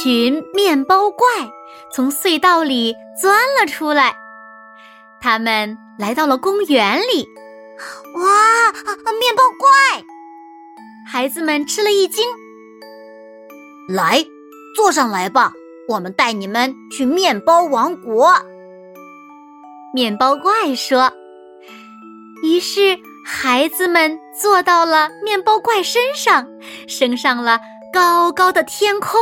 群面包怪从隧道里钻了出来，他们来到了公园里。哇，面包怪！孩子们吃了一惊。来，坐上来吧，我们带你们去面包王国。面包怪说。于是，孩子们坐到了面包怪身上，升上了高高的天空。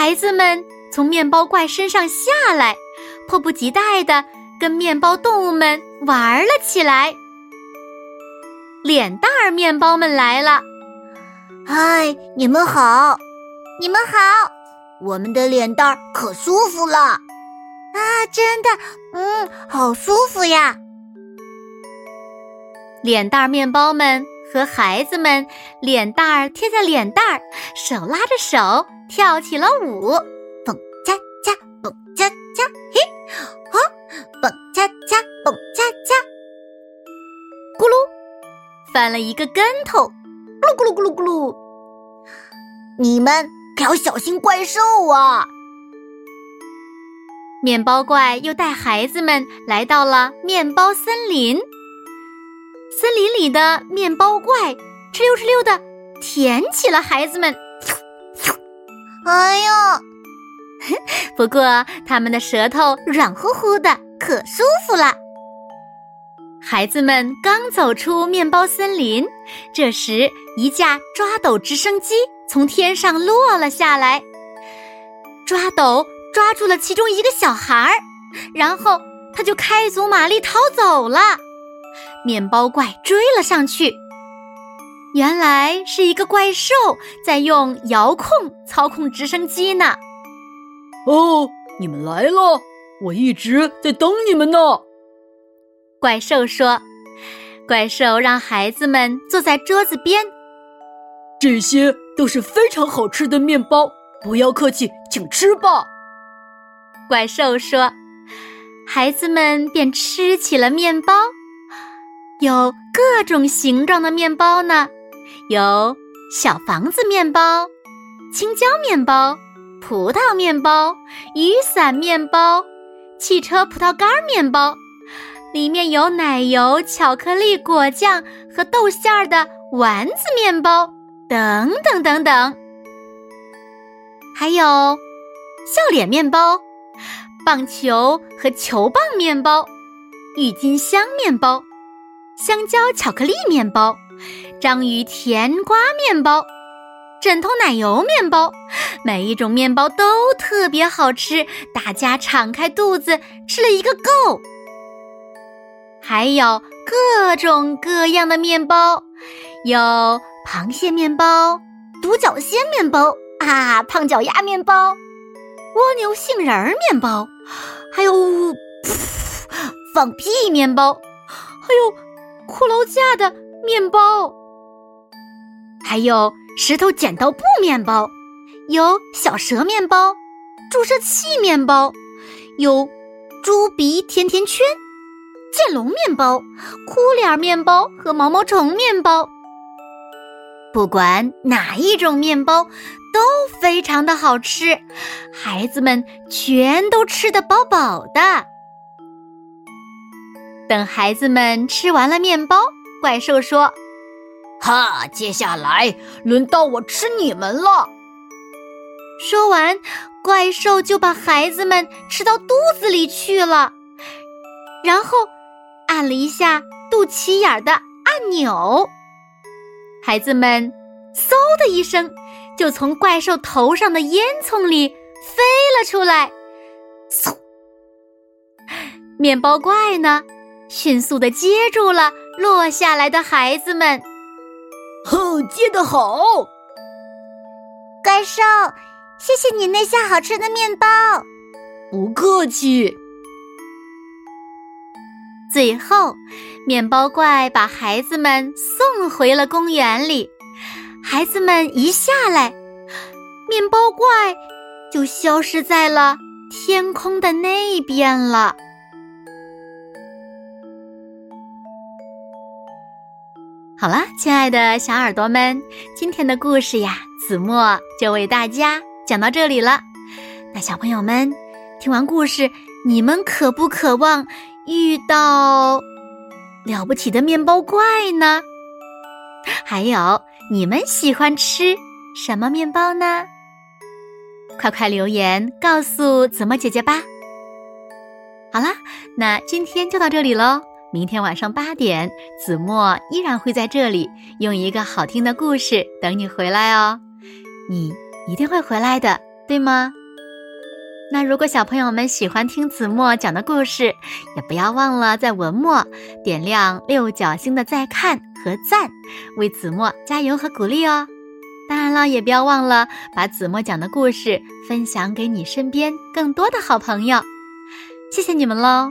孩子们从面包怪身上下来，迫不及待的跟面包动物们玩了起来。脸蛋儿面包们来了，嗨，你们好，你们好，我们的脸蛋儿可舒服了啊！真的，嗯，好舒服呀。脸蛋儿面包们和孩子们脸蛋儿贴在脸蛋儿，手拉着手。跳起了舞，蹦恰恰，蹦恰恰，嘿，啊，蹦恰恰，蹦恰恰，咕噜，翻了一个跟头，咕噜咕噜咕噜咕噜。你们可要小心怪兽啊！面包怪又带孩子们来到了面包森林，森林里的面包怪哧溜哧溜的舔起了孩子们。哎呦！不过他们的舌头软乎乎的，可舒服了。孩子们刚走出面包森林，这时一架抓斗直升机从天上落了下来，抓斗抓住了其中一个小孩儿，然后他就开足马力逃走了。面包怪追了上去。原来是一个怪兽在用遥控操控直升机呢。哦，你们来了，我一直在等你们呢。怪兽说：“怪兽让孩子们坐在桌子边，这些都是非常好吃的面包，不要客气，请吃吧。”怪兽说：“孩子们便吃起了面包，有各种形状的面包呢。”有小房子面包、青椒面包、葡萄面包、雨伞面包、汽车葡萄干面包，里面有奶油、巧克力、果酱和豆馅儿的丸子面包，等等等等。还有笑脸面包、棒球和球棒面包、郁金香面包、香蕉巧克力面包。章鱼甜瓜面包，枕头奶油面包，每一种面包都特别好吃，大家敞开肚子吃了一个够。还有各种各样的面包，有螃蟹面包、独角仙面包啊，胖脚丫面包、蜗牛杏仁儿面包，还有放屁面包，还有骷髅架的面包。还有石头剪刀布面包，有小蛇面包、注射器面包，有猪鼻甜甜圈、剑龙面包、哭脸面包和毛毛虫面包。不管哪一种面包都非常的好吃，孩子们全都吃得饱饱的。等孩子们吃完了面包，怪兽说。哈！接下来轮到我吃你们了。说完，怪兽就把孩子们吃到肚子里去了，然后按了一下肚脐眼的按钮，孩子们嗖的一声就从怪兽头上的烟囱里飞了出来。嗖！面包怪呢，迅速的接住了落下来的孩子们。哼，接得好！怪兽，谢谢你那些好吃的面包。不客气。最后，面包怪把孩子们送回了公园里。孩子们一下来，面包怪就消失在了天空的那边了。好了，亲爱的小耳朵们，今天的故事呀，子墨就为大家讲到这里了。那小朋友们，听完故事，你们渴不渴望？遇到了不起的面包怪呢？还有，你们喜欢吃什么面包呢？快快留言告诉子墨姐姐吧。好啦，那今天就到这里喽。明天晚上八点，子墨依然会在这里用一个好听的故事等你回来哦。你一定会回来的，对吗？那如果小朋友们喜欢听子墨讲的故事，也不要忘了在文末点亮六角星的再看和赞，为子墨加油和鼓励哦。当然了，也不要忘了把子墨讲的故事分享给你身边更多的好朋友。谢谢你们喽。